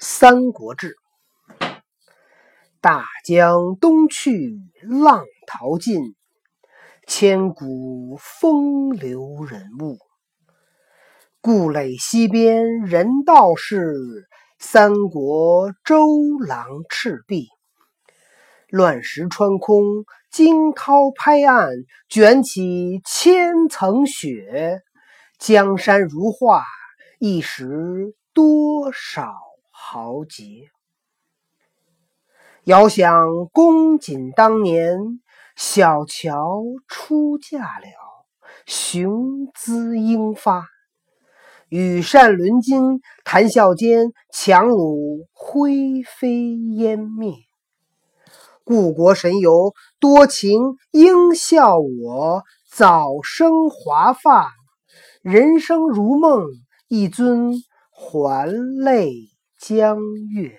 三国志》：大江东去，浪淘尽，千古风流人物。故垒西边人道是，三国周郎赤壁。乱石穿空，惊涛拍岸，卷起千层雪。江山如画，一时多少豪杰。遥想公瑾当年，小乔出嫁了，雄姿英发。羽扇纶巾，谈笑间，樯橹灰飞烟灭。故国神游，多情应笑我，早生华发。人生如梦，一尊还酹江月。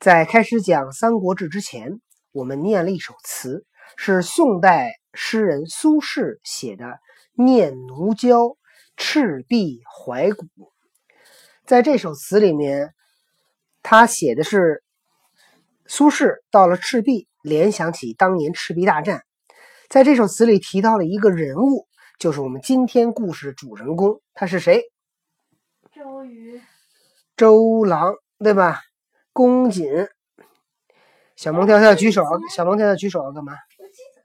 在开始讲《三国志》之前，我们念了一首词，是宋代诗人苏轼写的《念奴娇·赤壁怀古》。在这首词里面，他写的是苏轼到了赤壁，联想起当年赤壁大战。在这首词里提到了一个人物。就是我们今天故事主人公，他是谁？周瑜、周郎，对吧？公瑾。小萌跳跳举手，小萌跳跳举手干嘛？我记得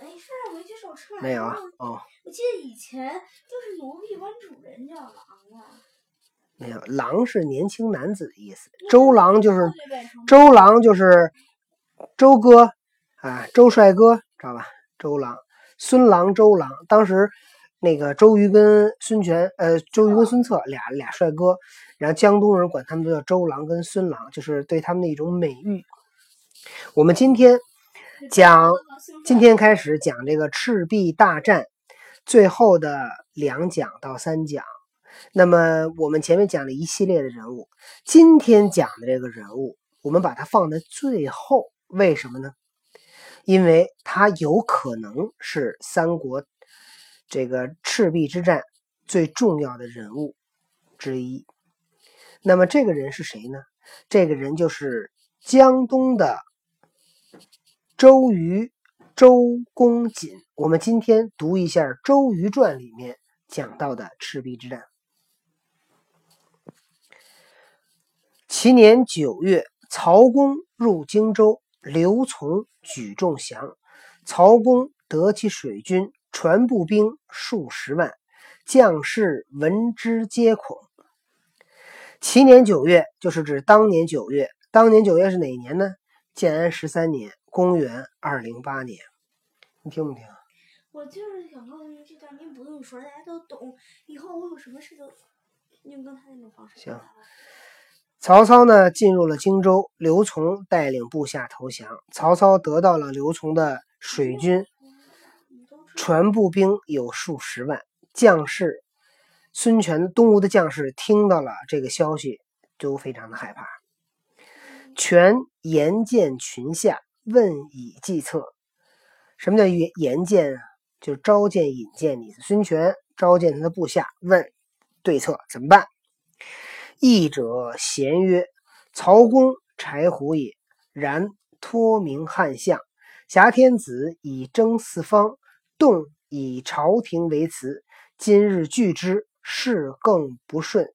没事，没举手出来。没有啊？哦。我记得以前就是奴婢管主人叫郎啊。没有，郎是年轻男子的意思。周郎就是周郎就是周哥啊，周帅哥，知道吧？周郎。孙郎、周郎，当时那个周瑜跟孙权，呃，周瑜跟孙策俩俩帅哥，然后江东人管他们都叫周郎跟孙郎，就是对他们的一种美誉。我们今天讲，今天开始讲这个赤壁大战最后的两讲到三讲。那么我们前面讲了一系列的人物，今天讲的这个人物，我们把它放在最后，为什么呢？因为他有可能是三国这个赤壁之战最重要的人物之一。那么这个人是谁呢？这个人就是江东的周瑜，周公瑾。我们今天读一下《周瑜传》里面讲到的赤壁之战。其年九月，曹公入荆州。刘琮举众降，曹公得其水军，传步兵数十万，将士闻之皆恐。其年九月，就是指当年九月。当年九月是哪年呢？建安十三年，公元二零八年。你听不听？我就是想告诉你，这段您不用说，大家都懂。以后我有什么事都用刚才那种方式。行。曹操呢进入了荆州，刘琮带领部下投降。曹操得到了刘琮的水军，船步兵有数十万，将士孙权、东吴的将士听到了这个消息，都非常的害怕。权言见群下，问以计策。什么叫言言见啊？就是召见、引荐你。孙权召见他的部下，问对策怎么办？义者咸曰：“曹公柴胡也，然托名汉相。挟天子以征四方，动以朝廷为辞。今日拒之，事更不顺。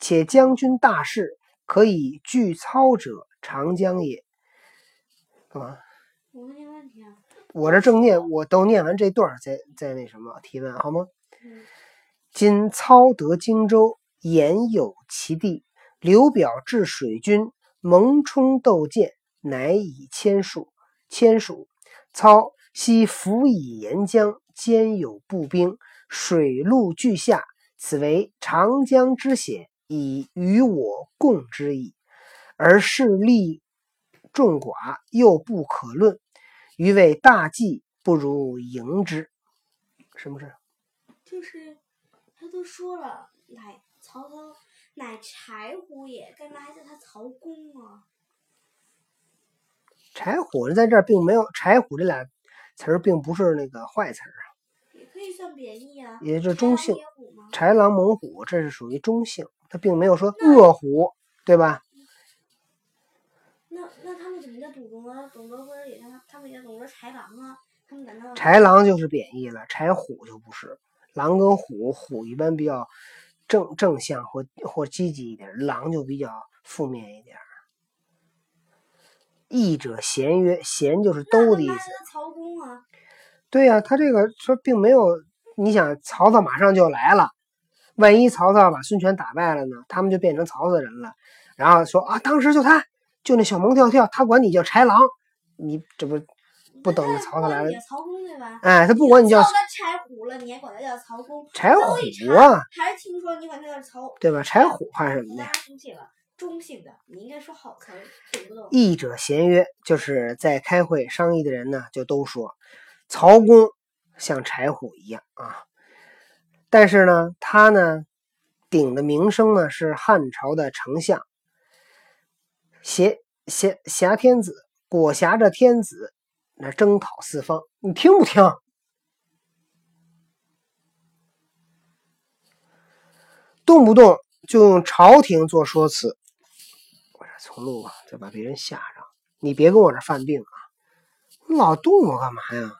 且将军大事，可以拒操者，长江也。”干嘛？我问你问题啊！我这正念，我都念完这段，再再那什么提问好吗？今操得荆州。言有其地，刘表至水军，蒙冲斗舰，乃以千数。千数，操悉辅以沿江，兼有步兵，水陆俱下，此为长江之险，以与我共之矣。而势力众寡，又不可论，余为大计，不如迎之。什么事？就是他都说了，乃。曹操乃柴胡也，干嘛还叫他曹公啊？柴胡在这儿并没有“柴胡”这俩词儿，并不是那个坏词儿啊。也可以算贬义啊。也是中性。豺狼猛虎，这是属于中性，它并没有说恶虎，对吧？那那他们怎么叫懂得懂得或者也叫他们也懂得豺狼啊？他们难道豺狼就是贬义了，豺虎就不是。狼跟虎，虎一般比较正正向或或积极一点，狼就比较负面一点。义者贤曰，贤就是兜的意思。曹公啊？对呀，他这个说并没有。你想，曹操马上就来了，万一曹操把孙权打败了呢？他们就变成曹操人了。然后说啊，当时就他，就那小萌跳跳，他管你叫豺狼，你这不不等着曹操来了？曹公对吧？哎，他不管你叫。柴虎了，你还管他叫曹公？柴虎啊？还是听说你管他叫曹？对吧？柴虎怕什么的？生气了。中性的，你应该说好词，懂不懂？议者咸曰，就是在开会商议的人呢，就都说曹公像柴虎一样啊。但是呢，他呢顶的名声呢是汉朝的丞相，挟挟挟天子，裹挟着天子，那征讨四方，你听不听？动不动就用朝廷做说辞。从路啊，再把别人吓着。你别跟我这犯病啊！你老动我干嘛呀？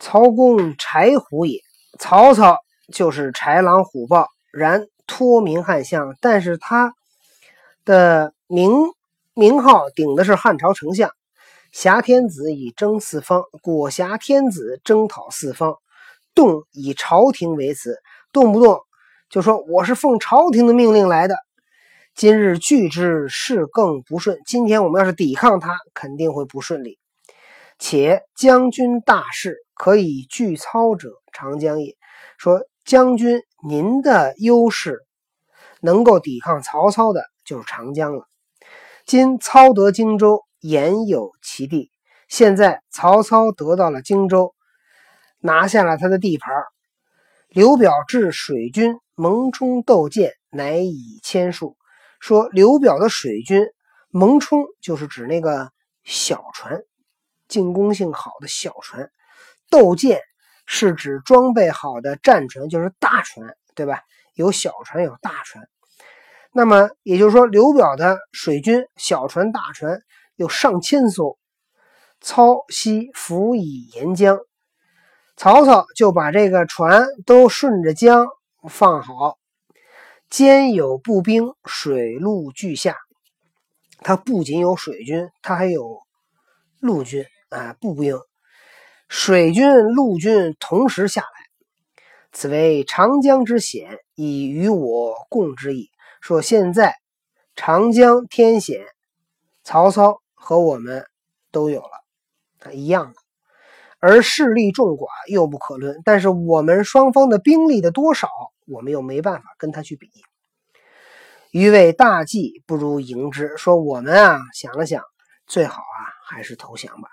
曹公豺虎也，曹操就是豺狼虎豹，然托名汉相。但是他的名名号顶的是汉朝丞相，挟天子以征四方，裹挟天子征讨四方，动以朝廷为辞，动不动就说我是奉朝廷的命令来的。今日拒之，事更不顺。今天我们要是抵抗他，肯定会不顺利。且将军大事可以拒操者，长江也。说将军您的优势能够抵抗曹操的，就是长江了。今操得荆州，言有其地。现在曹操得到了荆州，拿下了他的地盘。刘表至水军，蒙冲斗舰，乃以千数。说刘表的水军蒙冲，就是指那个小船，进攻性好的小船；斗舰是指装备好的战船，就是大船，对吧？有小船，有大船。那么也就是说，刘表的水军小船、大船有上千艘。操西辅以沿江，曹操就把这个船都顺着江放好。兼有步兵，水陆俱下。他不仅有水军，他还有陆军啊，步兵、水军、陆军同时下来。此为长江之险，以与我共之矣。说现在长江天险，曹操和我们都有了，一样的。而势力众寡又不可论，但是我们双方的兵力的多少，我们又没办法跟他去比。余为大计，不如迎之。说我们啊，想了想，最好啊，还是投降吧。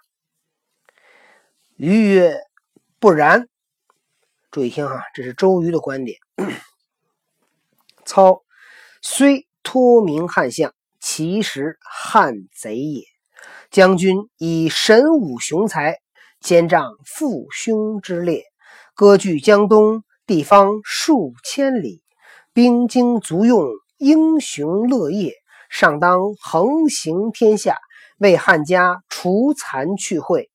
余曰：“不然。”注意听哈，这是周瑜的观点。操虽托名汉相，其实汉贼也。将军以神武雄才。兼仗父兄之列，割据江东地方数千里，兵精足用，英雄乐业，上当横行天下，为汉家除残去秽。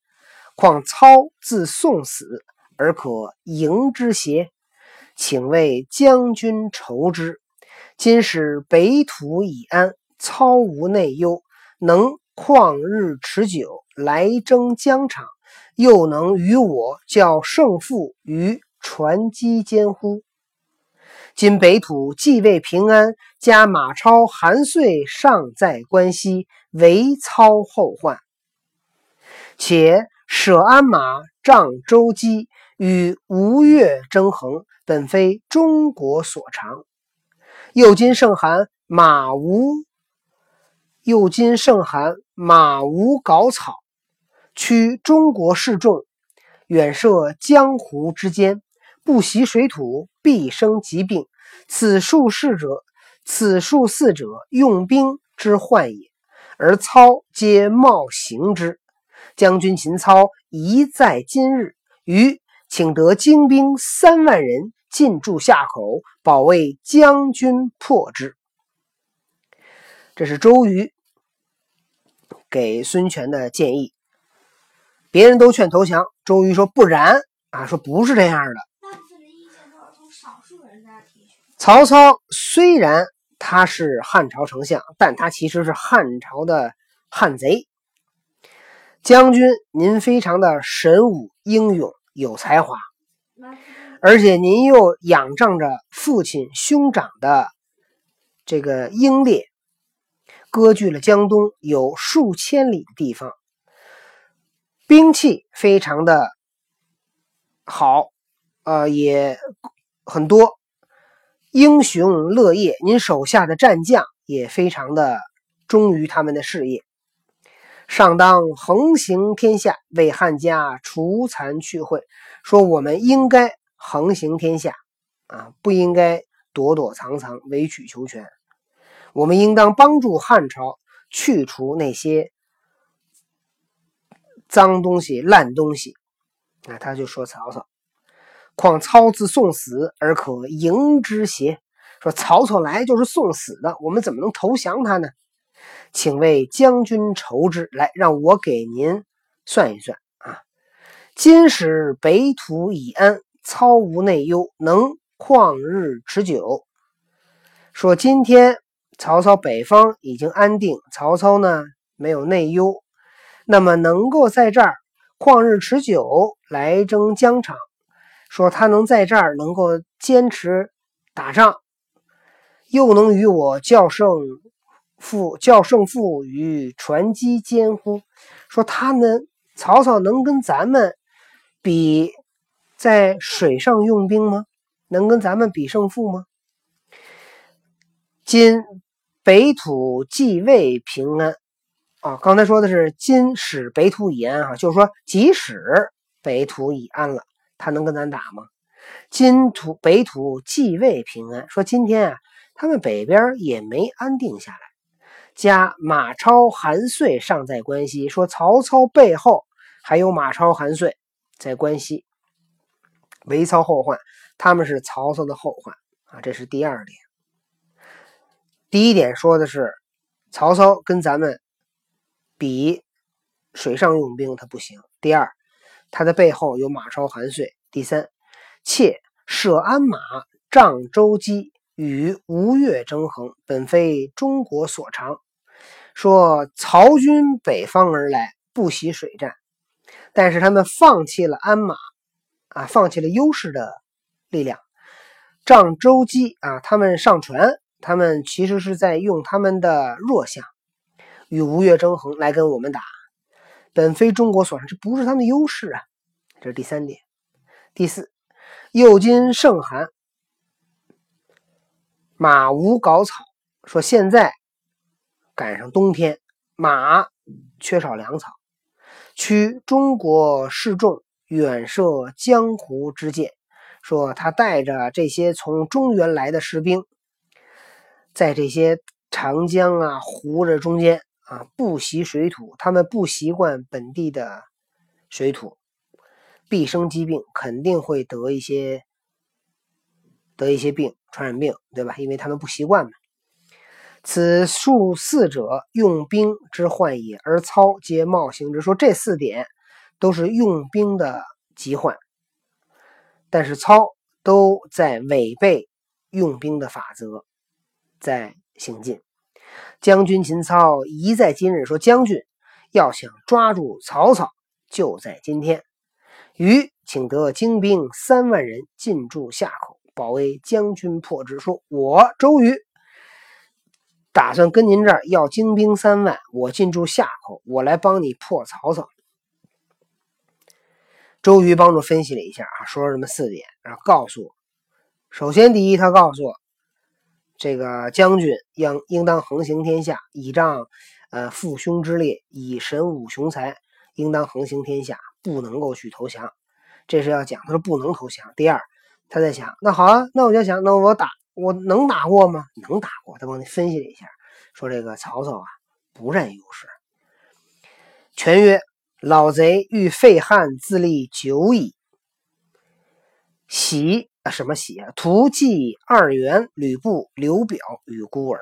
况操自送死，而可迎之邪？请为将军筹之。今使北土已安，操无内忧，能旷日持久，来争疆场。又能与我较胜负于船机间乎？今北土既未平安，加马超、韩遂尚在关西，为操后患。且舍鞍马、仗周姬，与吴越争衡，本非中国所长。又今盛寒，马无；又今盛寒，马无稿草。驱中国士众，远涉江湖之间，不习水土，必生疾病。此数士者，此数四者，用兵之患也。而操皆冒行之。将军秦操宜在今日，于请得精兵三万人，进驻夏口，保卫将军破之。这是周瑜给孙权的建议。别人都劝投降，周瑜说不然啊，说不是这样。的意见都是从少数人那提取。曹操虽然他是汉朝丞相，但他其实是汉朝的汉贼。将军，您非常的神武英勇，有才华，而且您又仰仗着父亲兄长的这个英烈，割据了江东有数千里的地方，兵器非常的好，呃，也很多，英雄乐业，您手下的战将也非常的忠于他们的事业。上当横行天下，为汉家除残去秽。说我们应该横行天下，啊，不应该躲躲藏藏、委曲求全。我们应当帮助汉朝去除那些脏东西、烂东西。啊，他就说曹操：“况操自送死而可迎之邪？”说曹操来就是送死的，我们怎么能投降他呢？请为将军筹之，来让我给您算一算啊。今使北土已安，操无内忧，能旷日持久。说今天曹操北方已经安定，曹操呢没有内忧，那么能够在这儿旷日持久来争疆场。说他能在这儿能够坚持打仗，又能与我较胜。负较胜负与船机间乎？说他们曹操能跟咱们比在水上用兵吗？能跟咱们比胜负吗？今北土既未平安啊，刚才说的是今使北土已安啊，就是说即使北土已安了，他能跟咱打吗？今土北土继位平安，说今天啊，他们北边也没安定下来。加马超、韩遂尚在关西，说曹操背后还有马超、韩遂在关西，为曹后患，他们是曹操的后患啊。这是第二点。第一点说的是曹操跟咱们比水上用兵，他不行。第二，他的背后有马超、韩遂。第三，妾设鞍马，仗舟楫。与吴越争衡，本非中国所长。说曹军北方而来，不习水战，但是他们放弃了鞍马，啊，放弃了优势的力量，仗舟机啊，他们上船，他们其实是在用他们的弱项与吴越争衡来跟我们打，本非中国所长，这不是他们的优势啊。这是第三点。第四，又今盛寒。马无稿草，说现在赶上冬天，马缺少粮草。驱中国士众远涉江湖之见，说他带着这些从中原来的士兵，在这些长江啊湖的中间啊，不习水土，他们不习惯本地的水土，必生疾病，肯定会得一些。得一些病，传染病，对吧？因为他们不习惯嘛。此数四者，用兵之患也，而操皆冒行之。说这四点都是用兵的疾患，但是操都在违背用兵的法则，在行进。将军秦操一在今日。说将军要想抓住曹操，就在今天。于请得精兵三万人进驻夏口。保卫将军破之，说我周瑜打算跟您这儿要精兵三万，我进驻夏口，我来帮你破曹操。周瑜帮助分析了一下啊，说了这么四点，然后告诉我：首先，第一，他告诉我，这个将军应应当横行天下，倚仗呃父兄之列，以神武雄才，应当横行天下，不能够去投降。这是要讲，他说不能投降。第二。他在想，那好啊，那我就想，那我打，我能打过吗？能打过。他帮你分析了一下，说这个曹操啊，不占优势。权曰：“老贼欲废汉自立久矣，喜什么喜啊？图记二袁、吕布、刘表与孤儿。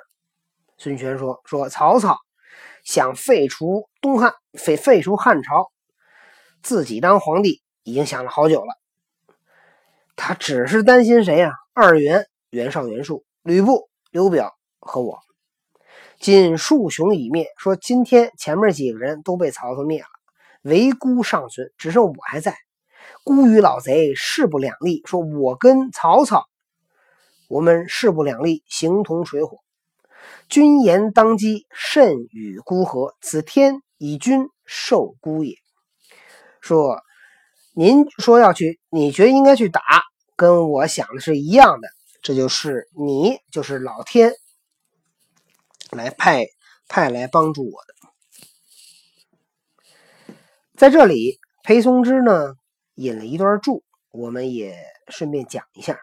孙权说：“说曹操想废除东汉，废废除汉朝，自己当皇帝已经想了好久了。他只是担心谁呀？二袁、袁绍、袁术、吕布、刘表和我。今数雄已灭，说今天前面几个人都被曹操灭了，唯孤尚存，只剩我还在。孤与老贼势不两立，说我跟曹操，我们势不两立，形同水火。君言当机，甚与孤合，此天以君受孤也。说您说要去，你觉得应该去打，跟我想的是一样的，这就是你，就是老天来派派来帮助我的。在这里，裴松之呢引了一段注，我们也顺便讲一下。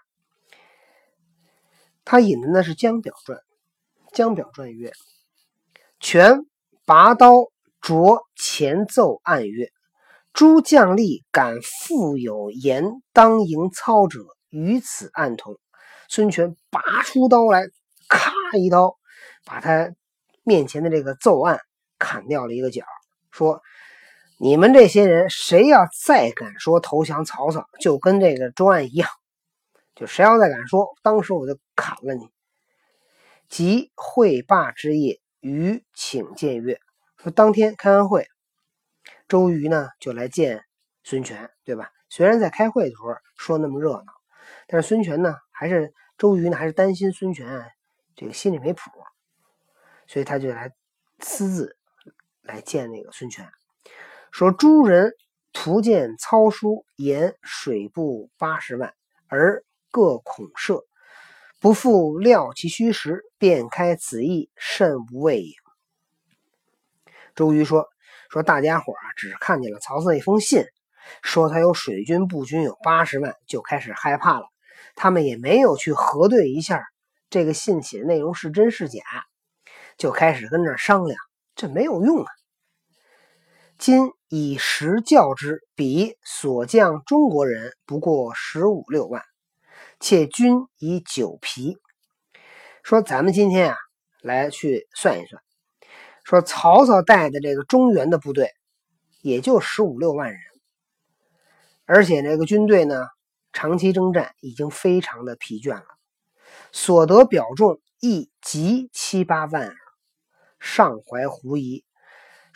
他引的呢是《江表传》，《江表传》曰：“权拔刀着前奏暗曰：‘诸将吏敢复有言当迎操者，与此暗同。’”孙权拔出刀来，咔一刀，把他面前的这个奏案砍掉了一个角，说。你们这些人，谁要再敢说投降曹操，就跟这个周安一样，就谁要再敢说，当时我就砍了你。即会罢之夜，于请见曰：“说当天开完会，周瑜呢就来见孙权，对吧？虽然在开会的时候说那么热闹，但是孙权呢还是周瑜呢还是担心孙权这个心里没谱，所以他就来私自来见那个孙权。”说诸人图见操书言水布八十万，而各恐赦，不复料其虚实，便开此意，甚无谓也。周瑜说：“说大家伙啊，只看见了曹操一封信，说他有水军步军有八十万，就开始害怕了。他们也没有去核对一下这个信写的内容是真是假，就开始跟这商量，这没有用啊。”今以实教之，彼所将中国人不过十五六万，且军以九疲。说咱们今天啊，来去算一算，说曹操带的这个中原的部队也就十五六万人，而且这个军队呢，长期征战已经非常的疲倦了，所得表众亦及七八万，尚怀狐疑。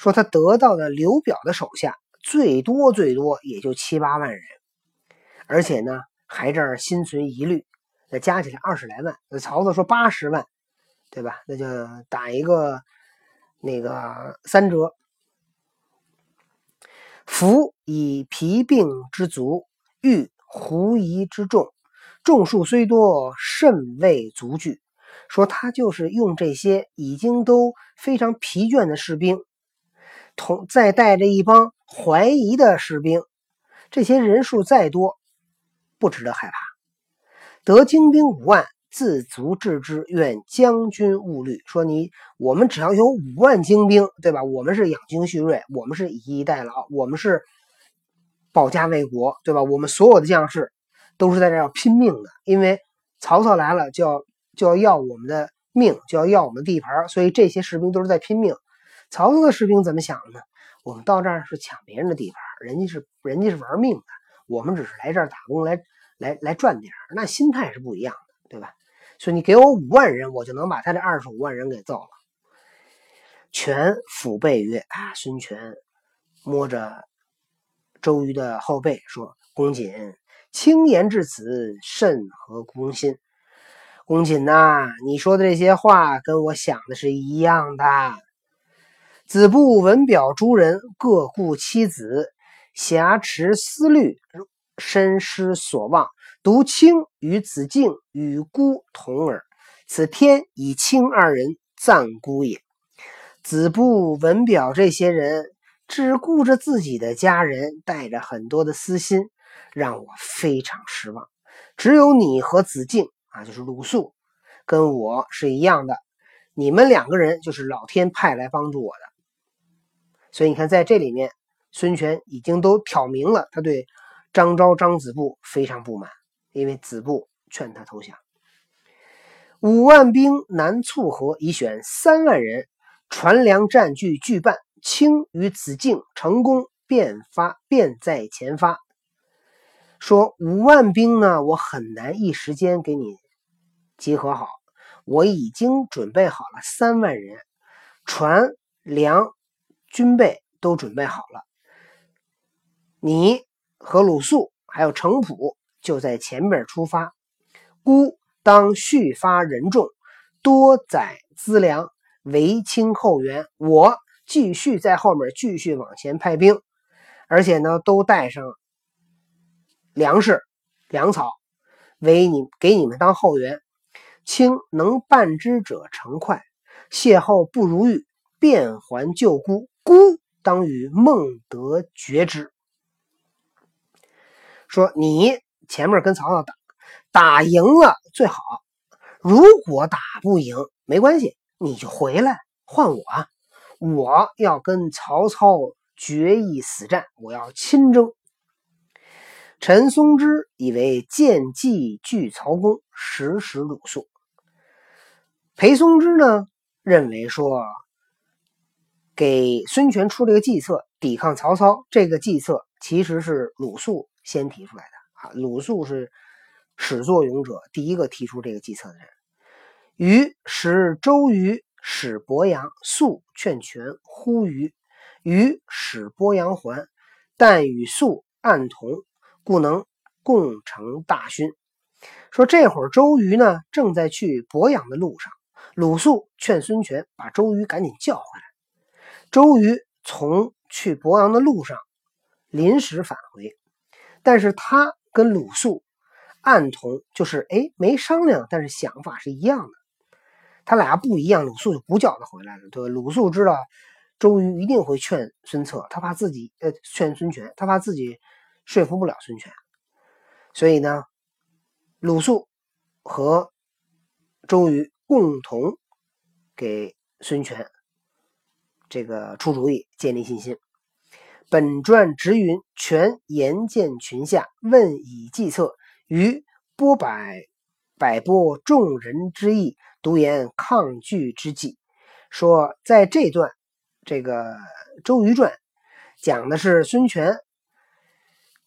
说他得到的刘表的手下最多最多也就七八万人，而且呢还这儿心存疑虑，那加起来二十来万。那曹操说八十万，对吧？那就打一个那个三折。夫以疲病之足，欲狐疑之众，众数虽多，甚未足惧。说他就是用这些已经都非常疲倦的士兵。同再带着一帮怀疑的士兵，这些人数再多，不值得害怕。得精兵五万，自足治之。愿将军勿虑。说你，我们只要有五万精兵，对吧？我们是养精蓄锐，我们是以逸待劳，我们是保家卫国，对吧？我们所有的将士都是在这要拼命的，因为曹操来了就要就要要我们的命，就要要我们的地盘，所以这些士兵都是在拼命。曹操的士兵怎么想的呢？我们到这儿是抢别人的地盘，人家是人家是玩命的，我们只是来这儿打工，来来来赚点那心态是不一样的，对吧？所以你给我五万人，我就能把他这二十五万人给揍了。权抚背曰：“啊，孙权摸着周瑜的后背说：‘公瑾轻言至此，甚合公心。’公瑾呐，你说的这些话跟我想的是一样的。”子布闻表诸人各顾妻子，挟持思虑，深失所望。独卿与子敬与孤同耳。此天以卿二人暂孤也。子布闻表这些人只顾着自己的家人，带着很多的私心，让我非常失望。只有你和子敬啊，就是鲁肃，跟我是一样的。你们两个人就是老天派来帮助我的。所以你看，在这里面，孙权已经都挑明了，他对张昭、张子布非常不满。因为子布劝他投降。五万兵南促河，已选三万人，船粮战具俱办，卿与子敬成功，便发便在前发。说五万兵呢，我很难一时间给你集合好，我已经准备好了三万人，船粮军备都准备好了。你和鲁肃还有程普就在前边出发，孤当续发人众，多载资粮，为清后援。我继续在后面继续往前派兵，而且呢，都带上。粮食、粮草，为你给你们当后援。卿能办之者成快，邂逅不如预，便还旧孤。孤当与孟德决之。说你前面跟曹操打，打赢了最好；如果打不赢，没关系，你就回来换我。我要跟曹操决一死战，我要亲征。陈松之以为见计拒曹公，实使鲁肃。裴松之呢，认为说给孙权出这个计策，抵抗曹操，这个计策其实是鲁肃先提出来的啊。鲁肃是始作俑者，第一个提出这个计策的人。于使周瑜使伯阳，肃劝权呼吁，于使伯阳还，但与肃暗同。故能共成大勋。说这会儿周瑜呢，正在去博阳的路上。鲁肃劝孙权把周瑜赶紧叫回来。周瑜从去博阳的路上临时返回，但是他跟鲁肃暗同，就是哎没商量，但是想法是一样的。他俩不一样，鲁肃就不叫他回来了。对吧？鲁肃知道周瑜一定会劝孙策，他怕自己呃劝孙权，他怕自己。说服不了孙权，所以呢，鲁肃和周瑜共同给孙权这个出主意，建立信心。本传直云：权言见群下，问以计策，于波百百拨众人之意，独言抗拒之计。说在这段这个周瑜传讲的是孙权。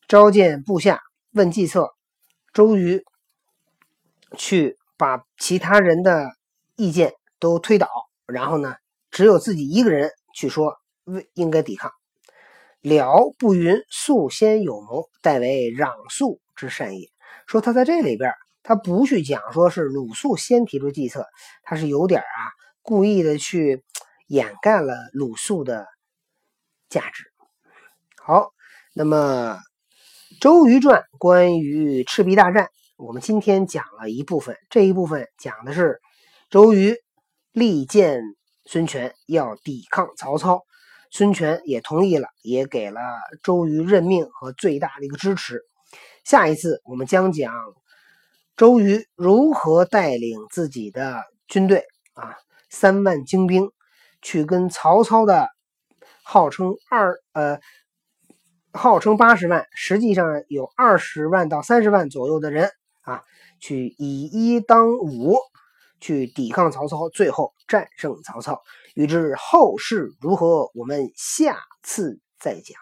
召见部下，问计策。周瑜去把其他人的意见都推倒，然后呢，只有自己一个人去说应该抵抗。了不云，素先有谋，代为攘素之善也。说他在这里边，他不去讲说是鲁肃先提出计策，他是有点啊故意的去掩盖了鲁肃的价值。好，那么。周瑜传关于赤壁大战，我们今天讲了一部分。这一部分讲的是周瑜力荐孙权要抵抗曹操，孙权也同意了，也给了周瑜任命和最大的一个支持。下一次我们将讲周瑜如何带领自己的军队啊，三万精兵去跟曹操的号称二呃。号称八十万，实际上有二十万到三十万左右的人啊，去以一当五，去抵抗曹操，最后战胜曹操。欲知后事如何，我们下次再讲。